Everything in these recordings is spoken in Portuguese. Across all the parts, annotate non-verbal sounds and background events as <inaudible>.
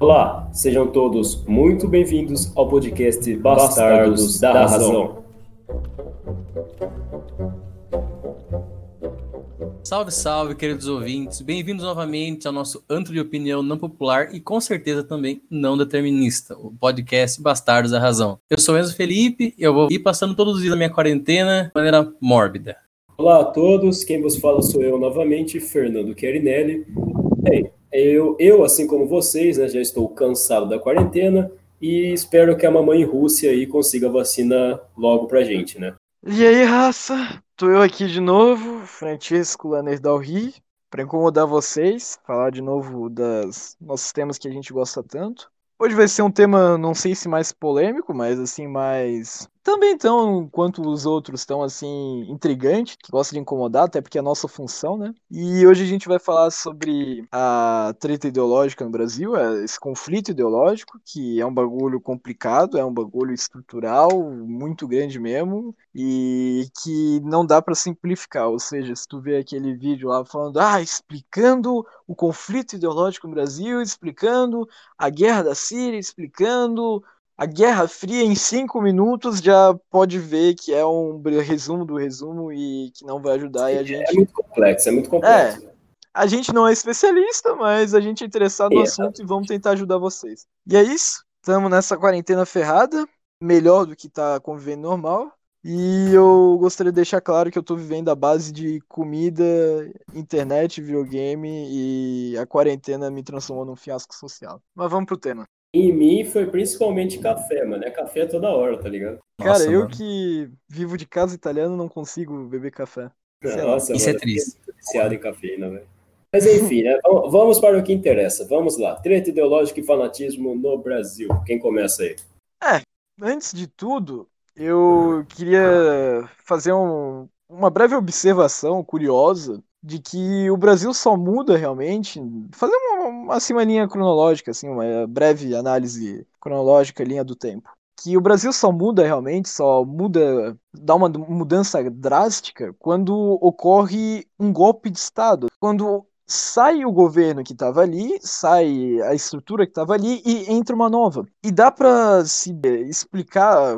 Olá, sejam todos muito bem-vindos ao podcast Bastardos da Razão. Salve, salve, queridos ouvintes. Bem-vindos novamente ao nosso antro de opinião não popular e com certeza também não determinista, o podcast Bastardos da Razão. Eu sou Enzo Felipe e eu vou ir passando todos os dias da minha quarentena de maneira mórbida. Olá a todos, quem vos fala sou eu novamente, Fernando Chiarinelli. Bem, eu, eu, assim como vocês, né, já estou cansado da quarentena e espero que a mamãe Rússia aí consiga vacina logo pra gente, né? E aí, raça? Tô eu aqui de novo, Francisco Laner Dalri, para incomodar vocês, falar de novo dos nossos temas que a gente gosta tanto. Hoje vai ser um tema, não sei se mais polêmico, mas assim, mais também tão quanto os outros tão assim intrigante, que gosta de incomodar, até porque é a nossa função, né? E hoje a gente vai falar sobre a treta ideológica no Brasil, é esse conflito ideológico, que é um bagulho complicado, é um bagulho estrutural, muito grande mesmo, e que não dá para simplificar. Ou seja, se tu vê aquele vídeo lá falando, ah, explicando o conflito ideológico no Brasil, explicando a guerra da Síria, explicando a Guerra Fria em cinco minutos já pode ver que é um resumo do resumo e que não vai ajudar. e a gente... É muito complexo, é muito complexo. É, a gente não é especialista, mas a gente é interessado no é. assunto e vamos tentar ajudar vocês. E é isso. Estamos nessa quarentena ferrada, melhor do que tá convivendo normal. E eu gostaria de deixar claro que eu tô vivendo a base de comida, internet, videogame e a quarentena me transformou num fiasco social. Mas vamos pro tema. Em mim foi principalmente café, mano. É café toda hora, tá ligado? Cara, Nossa, eu mano. que vivo de casa italiana não consigo beber café. Nossa, Isso é mano, é triste. Viciado em cafeína, velho. Mas enfim, né? Vamos para o que interessa. Vamos lá. Treta ideológica e fanatismo no Brasil. Quem começa aí? É, antes de tudo, eu queria fazer um, uma breve observação curiosa de que o Brasil só muda realmente, fazer uma, uma assim, uma linha cronológica, assim, uma breve análise cronológica, linha do tempo. Que o Brasil só muda realmente, só muda, dá uma mudança drástica quando ocorre um golpe de Estado. Quando sai o governo que estava ali, sai a estrutura que estava ali e entra uma nova. E dá para se explicar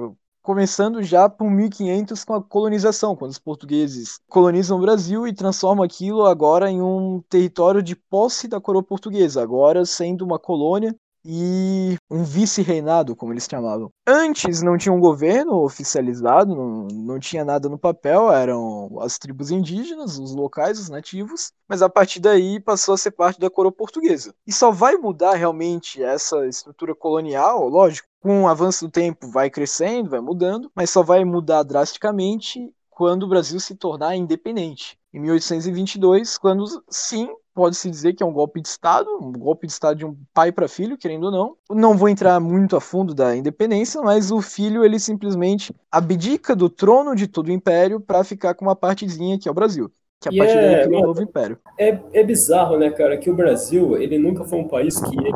começando já por 1500 com a colonização, quando os portugueses colonizam o Brasil e transformam aquilo agora em um território de posse da coroa portuguesa, agora sendo uma colônia e um vice-reinado, como eles chamavam. Antes não tinha um governo oficializado, não, não tinha nada no papel, eram as tribos indígenas, os locais, os nativos, mas a partir daí passou a ser parte da coroa portuguesa. E só vai mudar realmente essa estrutura colonial, lógico, com o avanço do tempo vai crescendo, vai mudando, mas só vai mudar drasticamente quando o Brasil se tornar independente. Em 1822, quando sim pode-se dizer que é um golpe de Estado, um golpe de Estado de um pai para filho, querendo ou não. Não vou entrar muito a fundo da independência, mas o filho ele simplesmente abdica do trono de todo o império para ficar com uma partezinha que é o Brasil. Que a partir é, daí cria um novo império. É, é bizarro, né, cara, que o Brasil, ele nunca foi um país que ele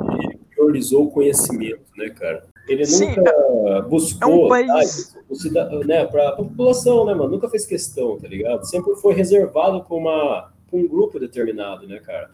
priorizou o conhecimento, né, cara? Ele Sim, nunca é buscou é um país... tá, né, para a população, né, mano? Nunca fez questão, tá ligado? Sempre foi reservado para uma um grupo determinado, né, cara?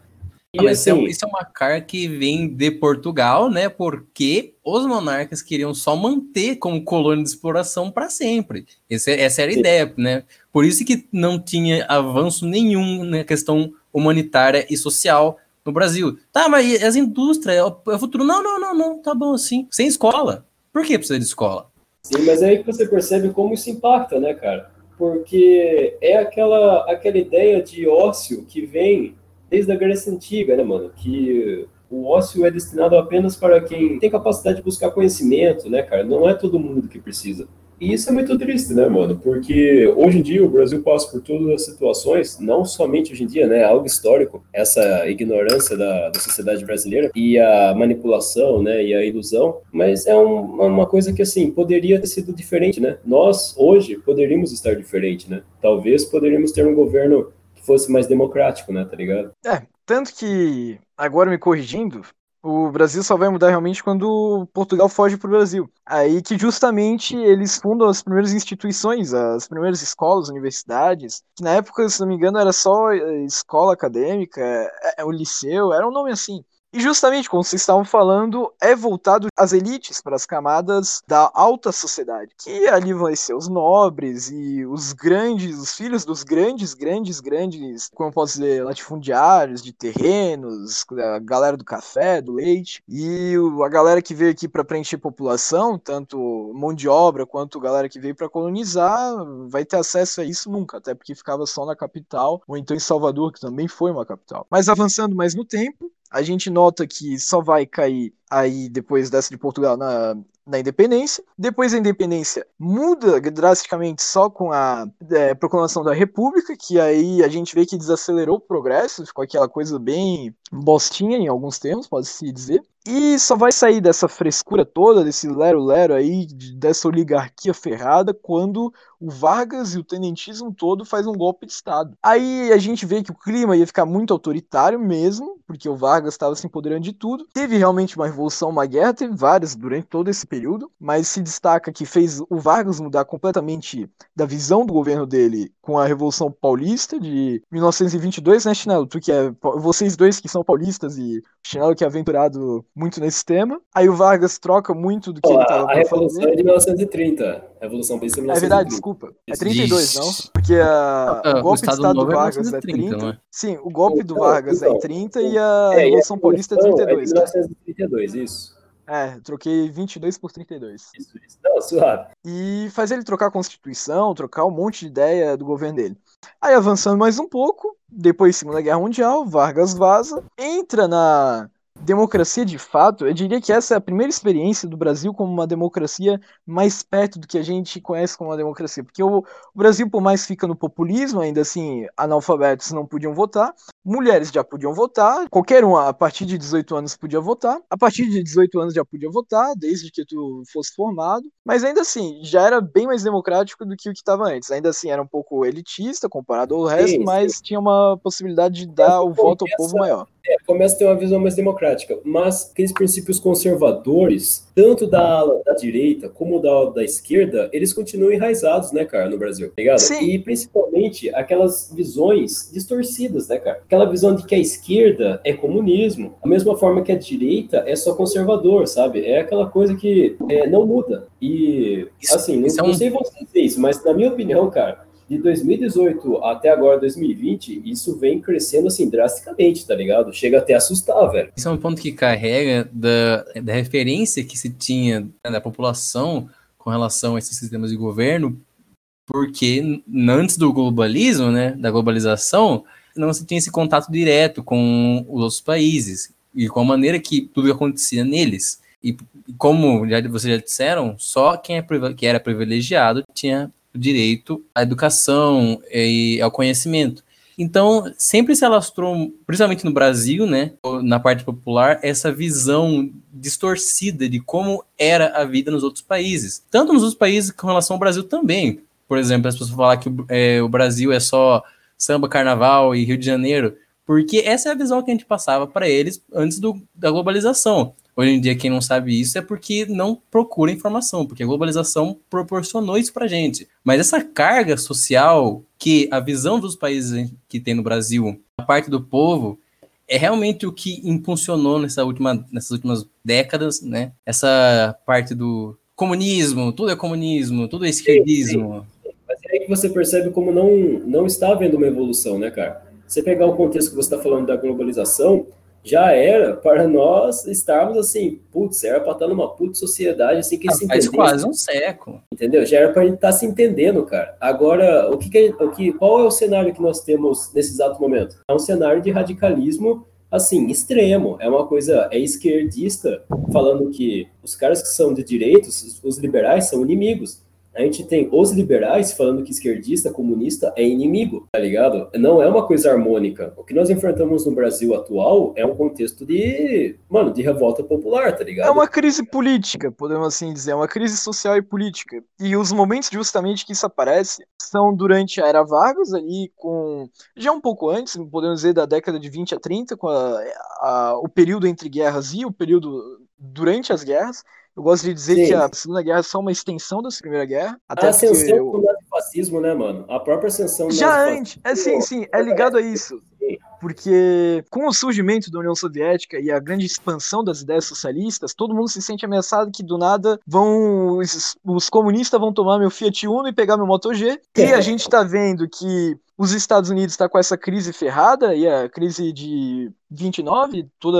E, ah, mas assim, isso é uma carga que vem de Portugal, né? Porque os monarcas queriam só manter como colônia de exploração para sempre. Essa, essa era a ideia, né? Por isso que não tinha avanço nenhum na questão humanitária e social no Brasil. Tá, mas as indústrias, é é o futuro. Não, não, não, não, tá bom assim. Sem escola. Por que precisa de escola? Sim, mas é aí que você percebe como isso impacta, né, cara? Porque é aquela, aquela ideia de ócio que vem desde a Grécia Antiga, né, mano? Que o ócio é destinado apenas para quem tem capacidade de buscar conhecimento, né, cara? Não é todo mundo que precisa. E isso é muito triste, né, mano? Porque hoje em dia o Brasil passa por todas as situações, não somente hoje em dia, né? É algo histórico, essa ignorância da, da sociedade brasileira e a manipulação, né? E a ilusão, mas é um, uma coisa que, assim, poderia ter sido diferente, né? Nós, hoje, poderíamos estar diferente, né? Talvez poderíamos ter um governo que fosse mais democrático, né? Tá ligado? É, tanto que, agora me corrigindo, O Brasil só vai mudar realmente quando Portugal foge para o Brasil. Aí que justamente eles fundam as primeiras instituições, as primeiras escolas, universidades, que na época, se não me engano, era só eh, escola acadêmica, é, é, o liceu, era um nome assim. E justamente, como vocês estavam falando, é voltado às elites, para as camadas da alta sociedade, que ali vão ser os nobres e os grandes, os filhos dos grandes, grandes, grandes, como posso dizer, latifundiários de terrenos, a galera do café, do leite, e a galera que veio aqui para preencher população, tanto mão de obra quanto galera que veio para colonizar, vai ter acesso a isso nunca, até porque ficava só na capital, ou então em Salvador, que também foi uma capital. Mas avançando mais no tempo, a gente nota que só vai cair aí depois dessa de Portugal na, na independência. Depois da independência muda drasticamente só com a é, proclamação da República, que aí a gente vê que desacelerou o progresso, ficou aquela coisa bem bostinha em alguns termos, pode-se dizer. E só vai sair dessa frescura toda, desse lero-lero aí, dessa oligarquia ferrada, quando o Vargas e o tenentismo todo faz um golpe de Estado. Aí a gente vê que o clima ia ficar muito autoritário mesmo, porque o Vargas estava se empoderando de tudo. Teve realmente uma uma guerra, teve várias durante todo esse período, mas se destaca que fez o Vargas mudar completamente da visão do governo dele com a Revolução Paulista de 1922, né, Chinelo? Tu que é, vocês dois que são paulistas e Chinelo que é aventurado muito nesse tema. Aí o Vargas troca muito do que ele estava A Revolução fazer. é de 1930. A Revolução Paulista é 1930. É verdade, desculpa. É 32, Ixi. não? Porque a, ah, o golpe o de Estado do Vargas é 30. É Sim, o golpe do Vargas é em 30 e a é, Revolução Paulista é 32. É 1932, isso. É, troquei 22 por 32. Isso, isso. Não, suave. E faz ele trocar a Constituição, trocar um monte de ideia do governo dele. Aí avançando mais um pouco, depois da Segunda Guerra Mundial, Vargas vaza, entra na democracia de fato, eu diria que essa é a primeira experiência do Brasil como uma democracia mais perto do que a gente conhece como uma democracia. Porque o, Brasil, por mais fica no populismo, ainda assim, analfabetos não podiam votar, mulheres já podiam votar, qualquer um a partir de 18 anos podia votar, a partir de 18 anos já podia votar, desde que tu fosse formado, mas ainda assim, já era bem mais democrático do que o que estava antes. Ainda assim, era um pouco elitista comparado ao resto, sim, mas sim. tinha uma possibilidade de dar o voto ao povo maior. É, começa a ter uma visão mais democrática, mas aqueles princípios conservadores, tanto da ala da direita como da da esquerda, eles continuam enraizados, né, cara, no Brasil, tá ligado? Sim. E principalmente aquelas visões distorcidas, né, cara? Aquela visão de que a esquerda é comunismo, a mesma forma que a direita é só conservador, sabe? É aquela coisa que é, não muda. E, assim, não, é um... não sei vocês, mas na minha opinião, cara, de 2018 até agora 2020, isso vem crescendo assim drasticamente, tá ligado? Chega até a assustar, velho. Isso é um ponto que carrega da, da referência que se tinha né, da população com relação a esses sistemas de governo, porque antes do globalismo, né, da globalização, não se tinha esse contato direto com os outros países e com a maneira que tudo acontecia neles. E como já, vocês já disseram, só quem é, que era privilegiado tinha direito à educação e ao conhecimento. Então, sempre se alastrou, principalmente no Brasil, né, na parte popular, essa visão distorcida de como era a vida nos outros países. Tanto nos outros países com relação ao Brasil também. Por exemplo, as pessoas falar que é, o Brasil é só samba, carnaval e Rio de Janeiro, porque essa é a visão que a gente passava para eles antes do, da globalização. Hoje em dia, quem não sabe isso é porque não procura informação, porque a globalização proporcionou isso para gente. Mas essa carga social que a visão dos países que tem no Brasil, a parte do povo, é realmente o que impulsionou nessa última, nessas últimas décadas, né? Essa parte do comunismo, tudo é comunismo, tudo é esquerdismo. Sim, sim. Mas é aí que você percebe como não, não está havendo uma evolução, né, cara? Você pegar o contexto que você está falando da globalização, já era para nós estarmos assim, putz, era para estar numa puta sociedade assim que ah, se entendesse. Faz quase um século. Entendeu? Já era para a gente estar tá se entendendo, cara. Agora, o que, que, o que qual é o cenário que nós temos nesse exato momento? É um cenário de radicalismo assim, extremo. É uma coisa é esquerdista falando que os caras que são de direitos, os liberais são inimigos. A gente tem os liberais falando que esquerdista, comunista é inimigo, tá ligado? Não é uma coisa harmônica. O que nós enfrentamos no Brasil atual é um contexto de, mano, de revolta popular, tá ligado? É uma crise política, podemos assim dizer, é uma crise social e política. E os momentos justamente que isso aparece são durante a era Vargas, ali com. já um pouco antes, podemos dizer, da década de 20 a 30, com a, a, o período entre guerras e o período durante as guerras. Eu gosto de dizer Sim. que a Segunda Guerra é só uma extensão da Primeira Guerra. Até a ascensão eu... nazifascismo, né, mano? A própria ascensão Já antes, é sim, sim, é ligado a isso. Porque com o surgimento da União Soviética e a grande expansão das ideias socialistas, todo mundo se sente ameaçado que do nada vão os, os comunistas vão tomar meu Fiat Uno e pegar meu Moto G. E a gente tá vendo que os Estados Unidos está com essa crise ferrada e a crise de 29, toda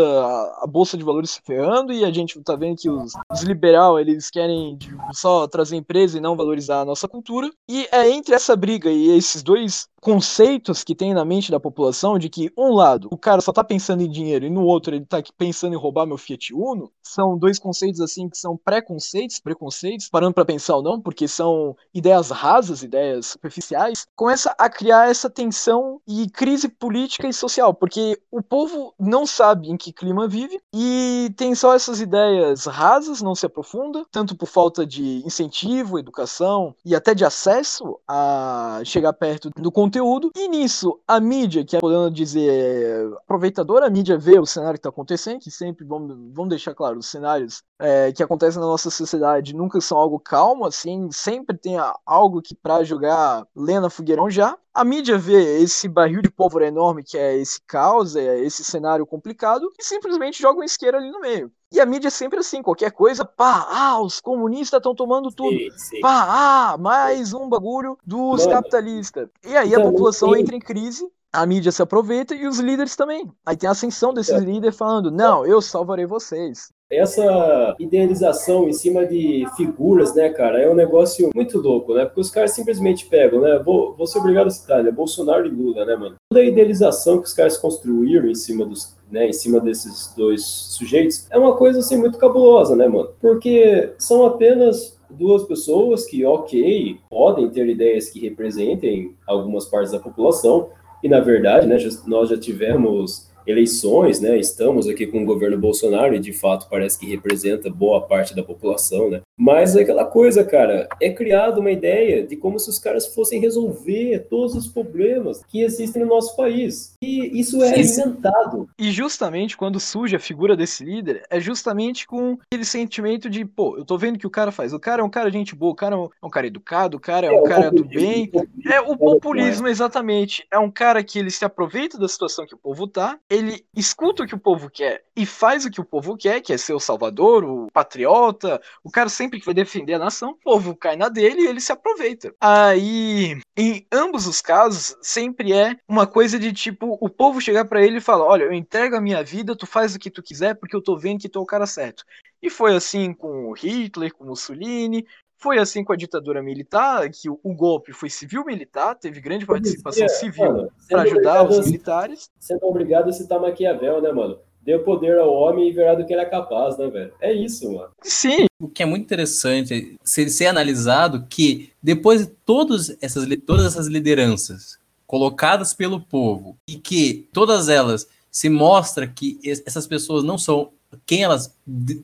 a, bolsa de valores se ferrando e a gente está vendo que os, os liberal eles querem tipo, só trazer empresa e não valorizar a nossa cultura. E é entre essa briga e esses dois conceitos que tem na mente da população de que um lado o cara só tá pensando em dinheiro e no outro ele tá pensando em roubar meu Fiat Uno, são dois conceitos assim que são preconceitos, preconceitos, parando para pensar ou não, porque são ideias rasas, ideias superficiais, começa a criar essa tensão e crise política e social, porque o povo não sabe em que clima vive e tem só essas ideias rasas, não se aprofunda, tanto por falta de incentivo, educação e até de acesso a chegar perto do conteúdo. E nisso, a mídia, que é, podemos dizer, aproveitadora, a mídia vê o cenário que está acontecendo, que sempre, vamos, vamos deixar claro, os cenários é, que acontecem na nossa sociedade nunca são algo calmo, assim, sempre tem algo que para jogar lena fogueirão já. A mídia vê esse barril de pólvora enorme que é esse caos, é esse cenário complicado, e simplesmente joga um isqueiro ali no meio. E a mídia é sempre assim, qualquer coisa, pá, ah, os comunistas estão tomando tudo. Sim, sim. Pá, ah, mais um bagulho dos capitalistas. E aí a então, população entra em crise, a mídia se aproveita e os líderes também. Aí tem a ascensão desses é. líderes falando: não, eu salvarei vocês essa idealização em cima de figuras, né, cara, é um negócio muito louco, né? Porque os caras simplesmente pegam, né? Vou, vou ser obrigado a citar, né? Bolsonaro e Lula, né, mano? Toda a idealização que os caras construíram em cima dos, né, em cima desses dois sujeitos é uma coisa assim muito cabulosa, né, mano? Porque são apenas duas pessoas que, ok, podem ter ideias que representem algumas partes da população, e na verdade, né, nós já tivemos eleições, né? Estamos aqui com o governo Bolsonaro e de fato parece que representa boa parte da população, né? Mas é aquela coisa, cara, é criada uma ideia de como se os caras fossem resolver todos os problemas que existem no nosso país. E isso é alimentado. E justamente quando surge a figura desse líder, é justamente com aquele sentimento de, pô, eu tô vendo que o cara faz. O cara é um cara de gente boa, o cara é um cara educado, o cara é, é um cara do bem. É o populismo, exatamente. É um cara que ele se aproveita da situação que o povo tá, ele escuta o que o povo quer e faz o que o povo quer, que é ser o salvador, o patriota, o cara sempre que vai defender a nação, o povo cai na dele e ele se aproveita. Aí, em ambos os casos, sempre é uma coisa de tipo, o povo chegar para ele e falar: Olha, eu entrego a minha vida, tu faz o que tu quiser, porque eu tô vendo que tu é o cara certo. E foi assim com o Hitler, com Mussolini, foi assim com a ditadura militar, que o, o golpe foi civil-militar, teve grande participação civil para ajudar os militares. Sendo obrigado a citar Maquiavel, né, mano? Deu poder ao homem e verá do que ele é capaz, né, velho? É isso, mano. Sim. O que é muito interessante ser, ser analisado que depois de todos essas, todas essas lideranças colocadas pelo povo e que todas elas se mostra que essas pessoas não são quem elas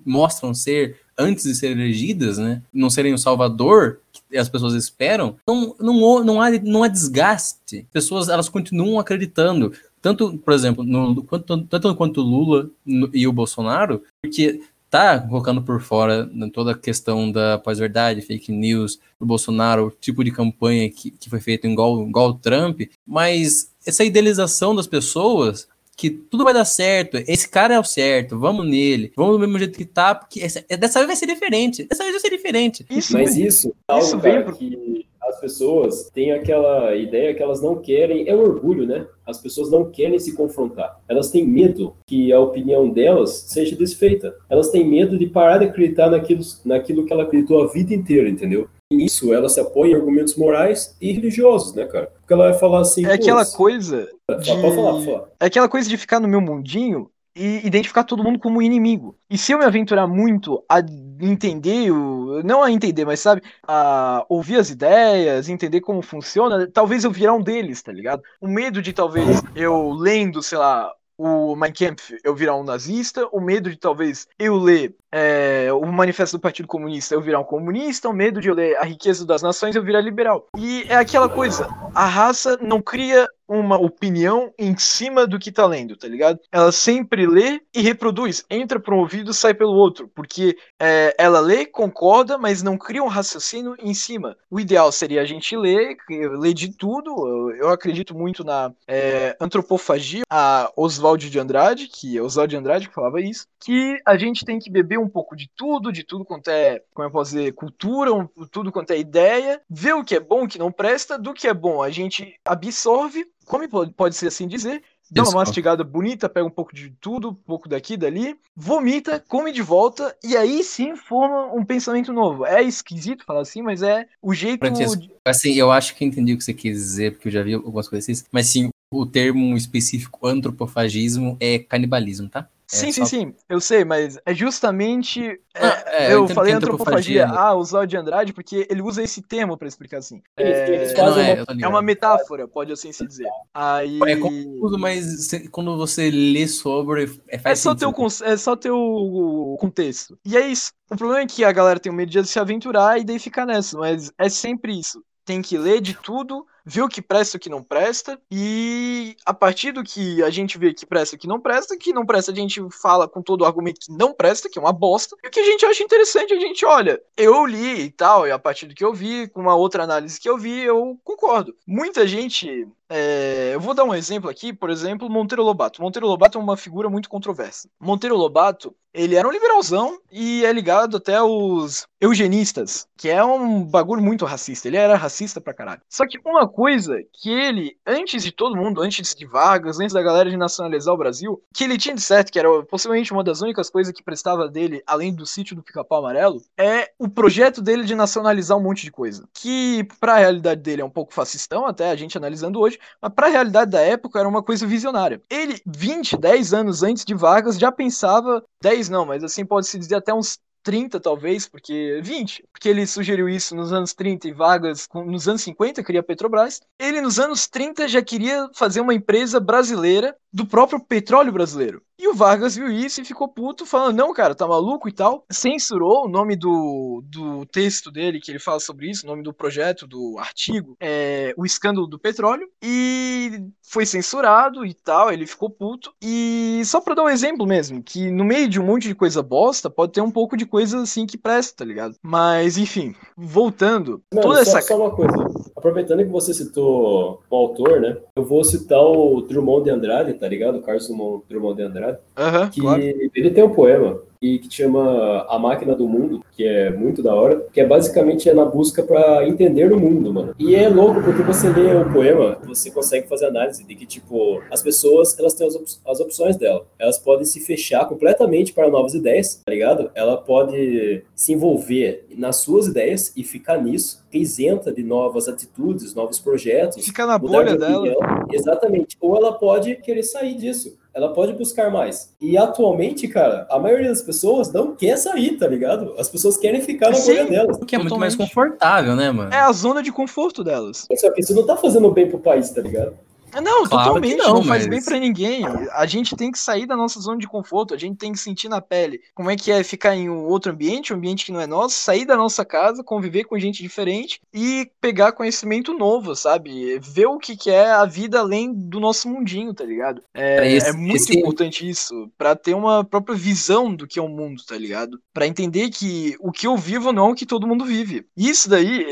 mostram ser antes de serem elegidas, né, não serem o salvador que as pessoas esperam, não, não, não, há, não há desgaste. As pessoas elas continuam acreditando. Tanto, por exemplo, no, quanto, tanto quanto Lula e o Bolsonaro, porque tá colocando por fora toda a questão da pós-verdade, fake news, do Bolsonaro, o tipo de campanha que, que foi feito igual, igual o Trump, mas essa idealização das pessoas que tudo vai dar certo, esse cara é o certo, vamos nele, vamos do mesmo jeito que tá, porque essa, dessa vez vai ser diferente, dessa vez vai ser diferente. Isso, Mas isso, é isso vem cara, que as pessoas têm aquela ideia que elas não querem, é o orgulho, né? As pessoas não querem se confrontar. Elas têm medo que a opinião delas seja desfeita. Elas têm medo de parar de acreditar naquilo, naquilo que ela acreditou a vida inteira, entendeu? Nisso ela se apoia em argumentos morais e religiosos, né, cara? Porque ela vai falar assim. É aquela coisa. De... Pode falar, pode falar. É aquela coisa de ficar no meu mundinho e identificar todo mundo como inimigo. E se eu me aventurar muito a entender, o, não a entender, mas sabe, a ouvir as ideias, entender como funciona, talvez eu virar um deles, tá ligado? O medo de talvez eu lendo, sei lá, o Mein Kampf eu virar um nazista, o medo de talvez eu ler é, o manifesto do Partido Comunista eu virar um comunista, o medo de eu ler a riqueza das nações eu virar liberal. E é aquela coisa, a raça não cria uma opinião em cima do que tá lendo, tá ligado? Ela sempre lê e reproduz, entra por um ouvido, sai pelo outro, porque é, ela lê, concorda, mas não cria um raciocínio em cima. O ideal seria a gente ler, ler de tudo. Eu, acredito muito na é, antropofagia, a Oswald de Andrade, que é Oswald de Andrade que falava isso, que a gente tem que beber um pouco de tudo, de tudo quanto é, como eu posso dizer, cultura, um, tudo quanto é ideia, ver o que é bom, o que não presta, do que é bom a gente absorve, como pode, pode ser assim dizer, dá uma mastigada bonita, pega um pouco de tudo, um pouco daqui, dali, vomita, come de volta, e aí sim forma um pensamento novo. É esquisito falar assim, mas é o jeito. De... Assim, eu acho que entendi o que você quis dizer, porque eu já vi algumas coisas assim, mas sim, o termo específico antropofagismo é canibalismo, tá? É sim, sim, sim, eu sei, mas é justamente. É, ah, é, eu, eu falei antropofagia, antropofagia, ah, usar de Andrade, porque ele usa esse termo para explicar assim. É, é, é, uma metáfora, pode assim se dizer. Aí... É confuso, mas quando você lê sobre. É, é só, teu, é só teu contexto. E é isso. O problema é que a galera tem o medo de se aventurar e daí ficar nessa, mas é sempre isso. Tem que ler de tudo o que presta o que não presta, e a partir do que a gente vê que presta o que não presta, que não presta a gente fala com todo o argumento que não presta, que é uma bosta, e o que a gente acha interessante a gente olha. Eu li e tal, e a partir do que eu vi, com uma outra análise que eu vi, eu concordo. Muita gente é, eu vou dar um exemplo aqui, por exemplo, Monteiro Lobato. Monteiro Lobato é uma figura muito controversa. Monteiro Lobato, ele era um liberalzão e é ligado até aos eugenistas, que é um bagulho muito racista. Ele era racista pra caralho. Só que uma coisa que ele, antes de todo mundo, antes de Vargas, antes da galera de nacionalizar o Brasil, que ele tinha de certo, que era possivelmente uma das únicas coisas que prestava dele, além do sítio do Pica-Pau Amarelo, é o projeto dele de nacionalizar um monte de coisa. Que, pra realidade dele, é um pouco fascistão, até a gente analisando hoje, mas pra realidade da época era uma coisa visionária. Ele, 20, 10 anos antes de Vargas, já pensava, 10 não, mas assim pode-se dizer até uns 30 talvez, porque 20, porque ele sugeriu isso nos anos 30 e Vargas nos anos 50 queria a Petrobras. Ele nos anos 30 já queria fazer uma empresa brasileira do próprio petróleo brasileiro. E o Vargas viu isso e ficou puto, falando: não, cara, tá maluco e tal. Censurou o nome do, do texto dele, que ele fala sobre isso, o nome do projeto, do artigo, é O Escândalo do Petróleo. E foi censurado e tal, ele ficou puto. E só pra dar um exemplo mesmo, que no meio de um monte de coisa bosta, pode ter um pouco de coisa assim que presta, tá ligado? Mas, enfim, voltando. Mano, toda só, essa... só uma coisa. Aproveitando que você citou o autor, né? Eu vou citar o Drummond de Andrade, tá ligado? O Carlos Drummond de Andrade. Uhum, que claro. ele tem um poema e que chama A Máquina do Mundo, que é muito da hora, que é basicamente é na busca para entender o mundo, mano. E é louco porque você lê o poema, você consegue fazer análise de que tipo as pessoas, elas têm as, op as opções dela. Elas podem se fechar completamente para novas ideias, tá ligado? Ela pode se envolver nas suas ideias e ficar nisso, isenta de novas atitudes, novos projetos. Fica na bolha de dela. Exatamente. Ou ela pode querer sair disso ela pode buscar mais. E atualmente, cara, a maioria das pessoas não quer sair, tá ligado? As pessoas querem ficar na bolha delas. Porque é muito mais confortável, né, mano? É a zona de conforto delas. Só que isso não tá fazendo bem pro país, tá ligado? Não, claro totalmente, não, não faz bem para ninguém. A gente tem que sair da nossa zona de conforto, a gente tem que sentir na pele como é que é ficar em um outro ambiente, um ambiente que não é nosso, sair da nossa casa, conviver com gente diferente e pegar conhecimento novo, sabe? Ver o que, que é a vida além do nosso mundinho, tá ligado? É, esse, é muito esse... importante isso, para ter uma própria visão do que é o mundo, tá ligado? Para entender que o que eu vivo não é o que todo mundo vive. Isso daí,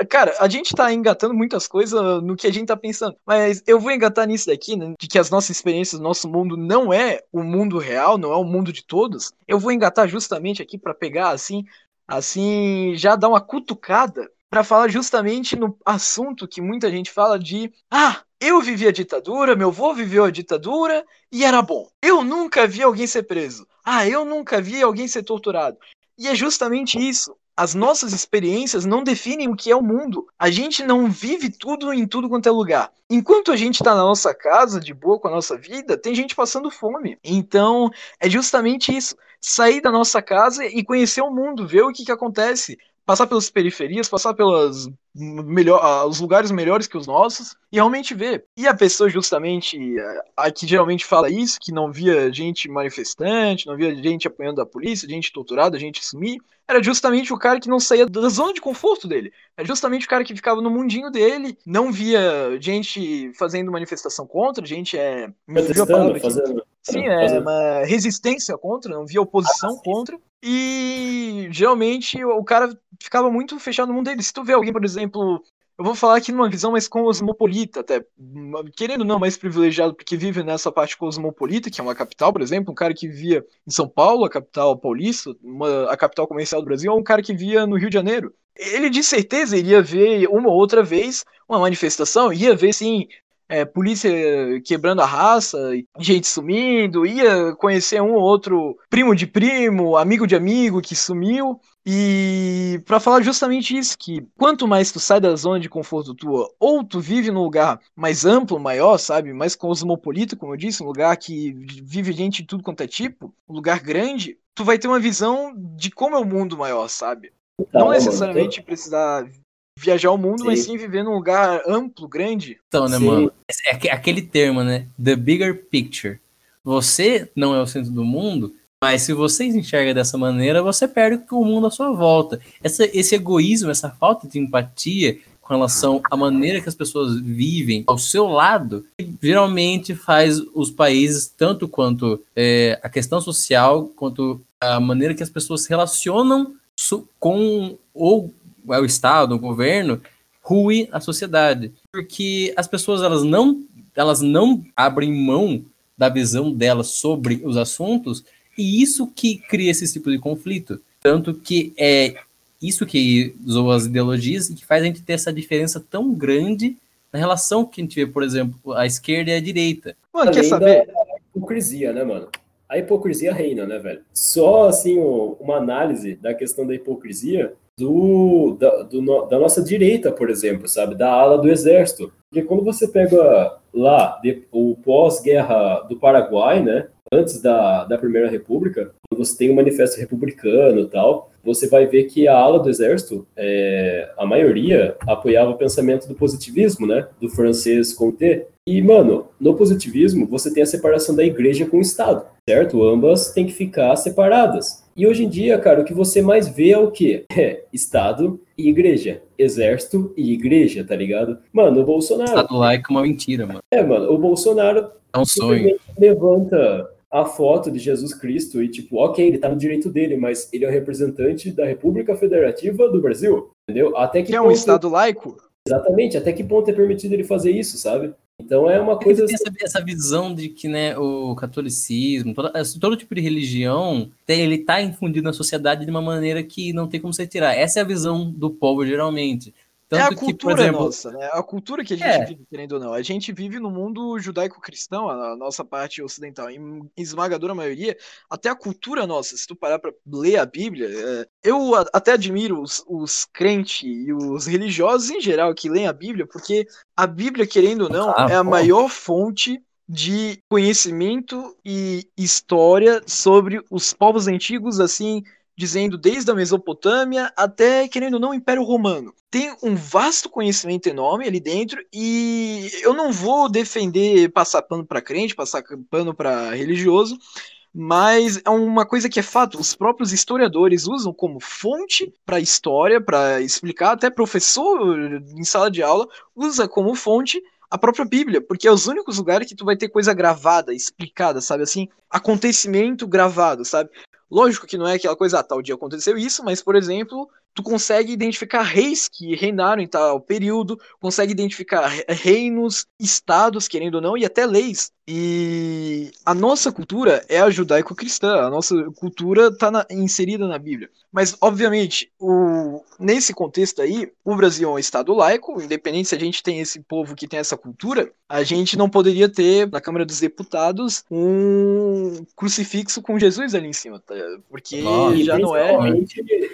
é, cara, a gente tá engatando muitas coisas no que a gente tá pensando, mas eu vou engatar nisso daqui, né, de que as nossas experiências, nosso mundo não é o mundo real, não é o mundo de todos. Eu vou engatar justamente aqui para pegar assim, assim, já dar uma cutucada para falar justamente no assunto que muita gente fala de ah, eu vivi a ditadura, meu avô viveu a ditadura e era bom. Eu nunca vi alguém ser preso. Ah, eu nunca vi alguém ser torturado. E é justamente isso. As nossas experiências não definem o que é o mundo. A gente não vive tudo em tudo quanto é lugar. Enquanto a gente está na nossa casa, de boa com a nossa vida, tem gente passando fome. Então, é justamente isso. Sair da nossa casa e conhecer o mundo, ver o que, que acontece passar pelas periferias, passar pelos melhor, ah, os lugares melhores que os nossos e realmente ver. E a pessoa justamente a que geralmente fala isso, que não via gente manifestante, não via gente apanhando a polícia, gente torturada, gente sumir, era justamente o cara que não saía da zona de conforto dele. É justamente o cara que ficava no mundinho dele, não via gente fazendo manifestação contra, gente é. Protestando, fazendo. Sim, é uma resistência contra, não via oposição ah, contra. E geralmente o cara ficava muito fechado no mundo dele. Se tu vê alguém, por exemplo, eu vou falar aqui numa visão mais cosmopolita, até querendo não, mais privilegiado, porque vive nessa parte cosmopolita, que é uma capital, por exemplo, um cara que vivia em São Paulo, a capital paulista, uma, a capital comercial do Brasil, ou um cara que via no Rio de Janeiro. Ele de certeza iria ver uma ou outra vez uma manifestação, ia ver sim é, polícia quebrando a raça, gente sumindo, ia conhecer um ou outro primo de primo, amigo de amigo que sumiu. E para falar justamente isso, que quanto mais tu sai da zona de conforto tua, ou tu vive num lugar mais amplo, maior, sabe, mais cosmopolita, como eu disse, um lugar que vive gente de tudo quanto é tipo, um lugar grande, tu vai ter uma visão de como é o mundo maior, sabe? Não necessariamente precisar viajar o mundo, sim. mas sim viver num lugar amplo, grande. Então, né, sim. mano? É aquele termo, né? The bigger picture. Você não é o centro do mundo, mas se você se enxerga dessa maneira, você perde o mundo à sua volta. Essa, esse egoísmo, essa falta de empatia com relação à maneira que as pessoas vivem ao seu lado, geralmente faz os países, tanto quanto é, a questão social, quanto a maneira que as pessoas se relacionam com ou é o Estado, o governo, rui a sociedade. Porque as pessoas elas não, elas não abrem mão da visão delas sobre os assuntos, e isso que cria esse tipo de conflito. Tanto que é isso que zoa as ideologias e que faz a gente ter essa diferença tão grande na relação que a gente vê, por exemplo, a esquerda e a direita. Mano, Além quer saber? Da hipocrisia, né, mano? A hipocrisia reina, né, velho? Só, assim, uma análise da questão da hipocrisia do, da, do, da nossa direita, por exemplo, sabe? Da ala do exército. Porque quando você pega lá de, o pós-guerra do Paraguai, né? Antes da, da Primeira República, quando você tem o um Manifesto Republicano e tal, você vai ver que a ala do exército, é, a maioria, apoiava o pensamento do positivismo, né? Do francês Comte. E, mano, no positivismo, você tem a separação da igreja com o Estado, certo? Ambas têm que ficar separadas. E hoje em dia, cara, o que você mais vê é o quê? É Estado e igreja. Exército e igreja, tá ligado? Mano, o Bolsonaro. Estado laico é uma mentira, mano. É, mano, o Bolsonaro. É um sonho. Levanta a foto de Jesus Cristo e, tipo, ok, ele tá no direito dele, mas ele é o representante da República Federativa do Brasil, entendeu? Até que, que é um Estado laico? Exatamente, até que ponto é permitido ele fazer isso, sabe? Então é uma coisa. Tem essa, essa, visão de que né, o catolicismo, todo, todo tipo de religião, ele está infundido na sociedade de uma maneira que não tem como você tirar. Essa é a visão do povo, geralmente. Tanto é a cultura que, exemplo, nossa, né? A cultura que a gente é. vive, querendo ou não. A gente vive no mundo judaico-cristão, a nossa parte ocidental, em esmagadora maioria, até a cultura nossa, se tu parar pra ler a Bíblia, é, eu até admiro os, os crentes e os religiosos em geral que leem a Bíblia, porque a Bíblia, querendo ou não, ah, é a maior fonte de conhecimento e história sobre os povos antigos, assim, dizendo desde a Mesopotâmia até, querendo ou não, o Império Romano. Tem um vasto conhecimento enorme ali dentro e eu não vou defender passar pano para crente, passar pano para religioso, mas é uma coisa que é fato, os próprios historiadores usam como fonte para história, para explicar, até professor em sala de aula usa como fonte a própria Bíblia, porque é os únicos lugares que tu vai ter coisa gravada, explicada, sabe assim? Acontecimento gravado, sabe? Lógico que não é aquela coisa, ah, tal dia aconteceu isso, mas, por exemplo, tu consegue identificar reis que reinaram em tal período, consegue identificar reinos, estados, querendo ou não, e até leis. E a nossa cultura é a judaico-cristã, a nossa cultura está inserida na Bíblia. Mas, obviamente, o, nesse contexto aí, o Brasil é um estado laico, independente se a gente tem esse povo que tem essa cultura, a gente não poderia ter na Câmara dos Deputados um crucifixo com Jesus ali em cima, tá? porque Nossa, já não é.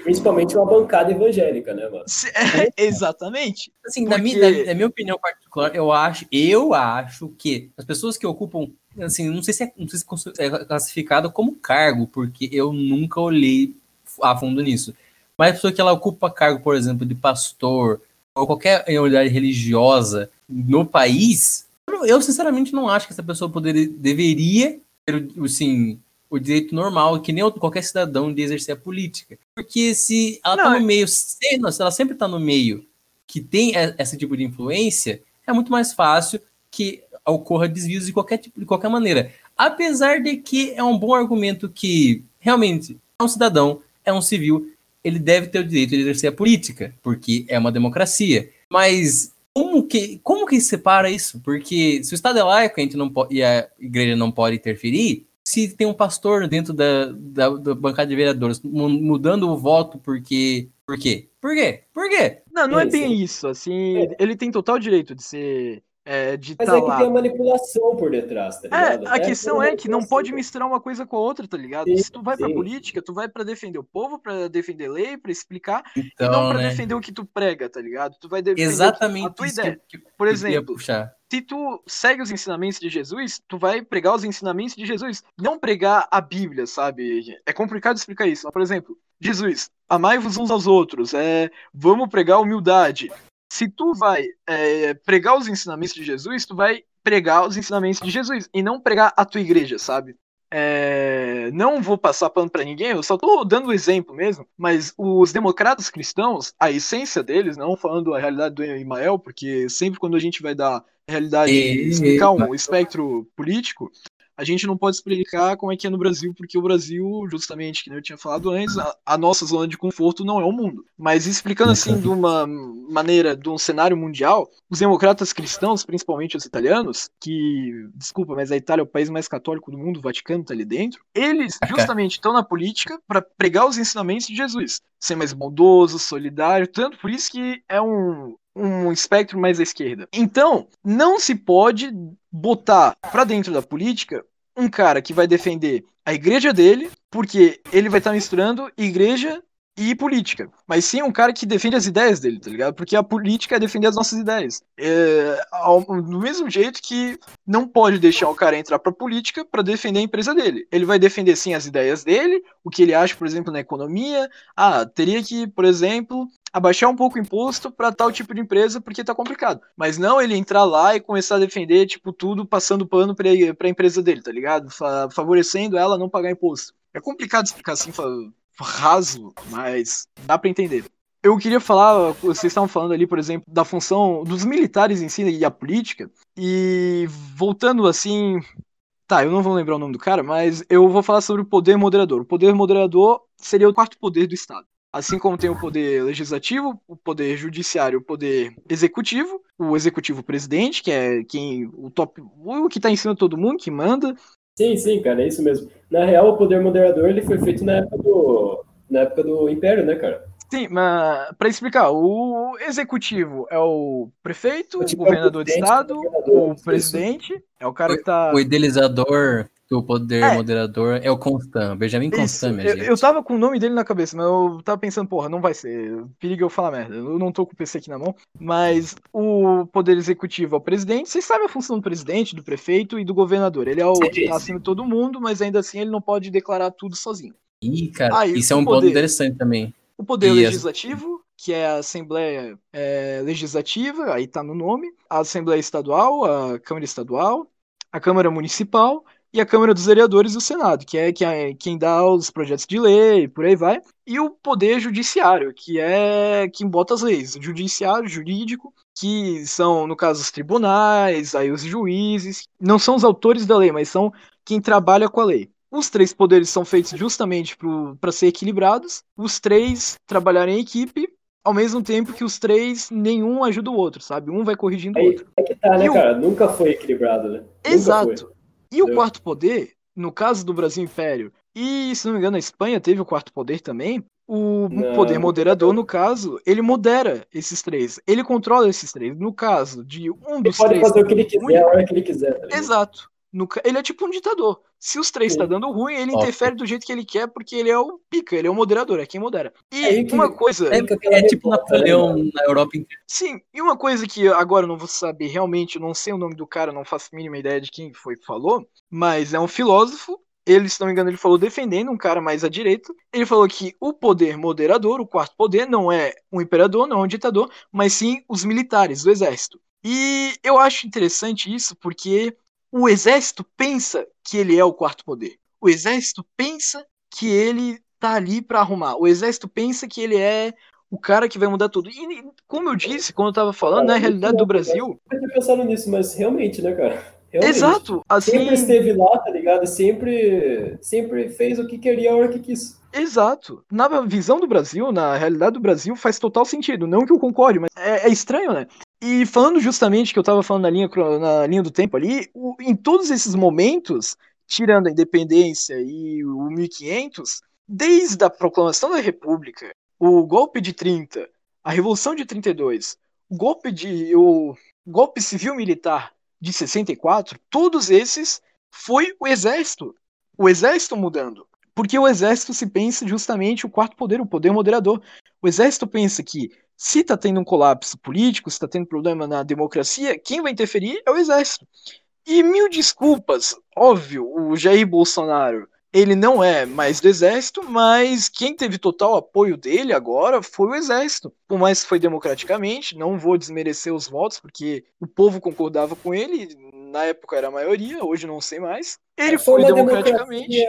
Principalmente uma bancada evangélica, né, mano? É, <laughs> exatamente. Assim, Porque... na, minha, na, minha opinião particular, eu acho, eu acho que as pessoas que ocupam, assim, não sei se é, não sei se é classificado como cargo, porque eu nunca olhei a fundo nisso. Mas a pessoa que ela ocupa cargo, por exemplo, de pastor ou qualquer unidade religiosa no país, eu sinceramente não acho que essa pessoa poderia, deveria ter, assim, o direito normal, que nem qualquer cidadão, de exercer a política. Porque se ela está no é meio, se, ela sempre está no meio que tem esse tipo de influência, é muito mais fácil que ocorra desvios de qualquer tipo, de qualquer maneira. Apesar de que é um bom argumento que realmente é um cidadão, é um civil, ele deve ter o direito de exercer a política, porque é uma democracia. Mas como que, como que separa isso? Porque se o Estado é laico a gente não pode, e a igreja não pode interferir, se tem um pastor dentro da, da, da bancada de vereadores mudando o voto porque. Por quê? Por quê? Por quê? Não, não é, é bem isso. Assim, é. ele tem total direito de ser é, de Mas tá é que lá. tem a manipulação por detrás, tá é, ligado? É, a é questão é que não pode misturar uma coisa com a outra, tá ligado? Sim, Se tu vai sim. pra política, tu vai para defender o povo, para defender lei, para explicar, então, e não pra né? defender o que tu prega, tá ligado? Tu vai defender Exatamente a tua ideia. Que, por exemplo, se tu segue os ensinamentos de Jesus, tu vai pregar os ensinamentos de Jesus, não pregar a Bíblia, sabe? É complicado explicar isso. Mas, por exemplo, Jesus, amai-vos uns aos outros, é, vamos pregar humildade se tu vai é, pregar os ensinamentos de Jesus, tu vai pregar os ensinamentos de Jesus e não pregar a tua igreja, sabe? É, não vou passar pano para ninguém, eu só tô dando o exemplo mesmo, mas os democratas cristãos, a essência deles, não falando a realidade do Imael, porque sempre quando a gente vai dar realidade, e... explicar um espectro político, a gente não pode explicar como é que é no Brasil, porque o Brasil, justamente, que eu tinha falado antes, a, a, nossa zona de conforto não é o mundo. Mas explicando assim de uma maneira, de um cenário mundial, os democratas cristãos, principalmente os italianos, que, desculpa, mas a Itália é o país mais católico do mundo, o Vaticano tá ali dentro, eles justamente estão na política para pregar os ensinamentos de Jesus. Ser mais bondoso, solidário, tanto por isso que é um, um espectro mais à esquerda. Então, não se pode botar para dentro da política um cara que vai defender a igreja dele, porque ele vai estar tá misturando igreja e política. Mas sim um cara que defende as ideias dele, tá ligado? Porque a política é defender as nossas ideias. É, ao, do mesmo jeito que não pode deixar o cara entrar pra política para defender a empresa dele. Ele vai defender sim as ideias dele, o que ele acha, por exemplo, na economia. Ah, teria que, por exemplo, abaixar um pouco o imposto para tal tipo de empresa porque tá complicado. Mas não ele entrar lá e começar a defender, tipo, tudo passando pano pra, pra empresa dele, tá ligado? Fa favorecendo ela não pagar imposto. É complicado explicar assim, raso, mas dá para entender. Eu queria falar, vocês estavam falando ali, por exemplo, da função dos militares em si e a política, e voltando assim. Tá, eu não vou lembrar o nome do cara, mas eu vou falar sobre o poder moderador. O poder moderador seria o quarto poder do Estado. Assim como tem o poder legislativo, o poder judiciário, o poder executivo, o executivo presidente, que é quem o top, o que tá em cima de todo mundo, que manda, Sim, sim, cara, é isso mesmo. Na real, o poder moderador ele foi feito na época do, na época do Império, né, cara? Sim, mas para explicar, o executivo é o prefeito, o, tipo, governador de estado, o, o presidente, é o cara que tá. O idealizador o poder é. moderador é o Constant, Benjamin Constant, minha eu, gente. Eu tava com o nome dele na cabeça, mas eu tava pensando, porra, não vai ser. Perigo eu falar merda. Eu não tô com o PC aqui na mão. Mas o poder executivo é o presidente. Vocês sabem a função do presidente, do prefeito e do governador. Ele é o que tá acima de todo mundo, mas ainda assim ele não pode declarar tudo sozinho. Ih, cara, isso é um poder, ponto interessante também. O poder e legislativo, que é a Assembleia é, Legislativa, aí tá no nome, a Assembleia Estadual, a Câmara Estadual, a Câmara Municipal e a Câmara dos Vereadores e o Senado, que é, que é quem dá os projetos de lei, por aí vai, e o Poder Judiciário, que é quem bota as leis, o Judiciário, jurídico, que são, no caso, os tribunais, aí os juízes, não são os autores da lei, mas são quem trabalha com a lei. Os três poderes são feitos justamente para ser equilibrados, os três trabalharem em equipe, ao mesmo tempo que os três, nenhum ajuda o outro, sabe? Um vai corrigindo o outro. É que tá, né, e cara? O... Nunca foi equilibrado, né? Exato. E o quarto poder, no caso do Brasil Império, e se não me engano a Espanha teve o quarto poder também, o não. poder moderador, no caso, ele modera esses três. Ele controla esses três. No caso de um dos ele pode três. fazer o que ele quiser, a hora que ele quiser. Tá Exato. No, ele é tipo um ditador. Se os três estão tá dando ruim, ele interfere do jeito que ele quer, porque ele é o pica, ele é o moderador, é quem modera. E é que, uma coisa. É, é tipo Napoleão né? na Europa inteira. Sim, e uma coisa que agora eu não vou saber realmente, eu não sei o nome do cara, não faço a mínima ideia de quem foi que falou, mas é um filósofo. Ele, se não me engano, ele falou defendendo um cara mais à direita. Ele falou que o poder moderador, o quarto poder, não é um imperador, não é um ditador, mas sim os militares, o exército. E eu acho interessante isso porque o exército pensa que ele é o quarto poder. O exército pensa que ele tá ali para arrumar. O exército pensa que ele é o cara que vai mudar tudo. E como eu disse, quando eu tava falando, na realidade do Brasil. Eu tinha pensado nisso, mas realmente, né, cara? Realmente. Exato. Assim... Sempre esteve lá, tá ligado? Sempre, sempre fez o que queria a hora que quis. Exato. Na visão do Brasil, na realidade do Brasil, faz total sentido. Não que eu concorde, mas é, é estranho, né? E falando justamente que eu estava falando na linha, na linha do tempo ali, o, em todos esses momentos, tirando a independência e o 1500, desde a proclamação da República, o golpe de 30, a Revolução de 32, o golpe de o golpe civil militar de 64, todos esses foi o exército, o exército mudando. Porque o exército se pensa justamente o quarto poder, o poder moderador. O exército pensa que se está tendo um colapso político, se está tendo problema na democracia, quem vai interferir é o exército. E mil desculpas, óbvio, o Jair Bolsonaro ele não é mais do exército, mas quem teve total apoio dele agora foi o exército. Por mais que foi democraticamente, não vou desmerecer os votos, porque o povo concordava com ele, na época era a maioria, hoje não sei mais. Ele é, foi, foi democraticamente.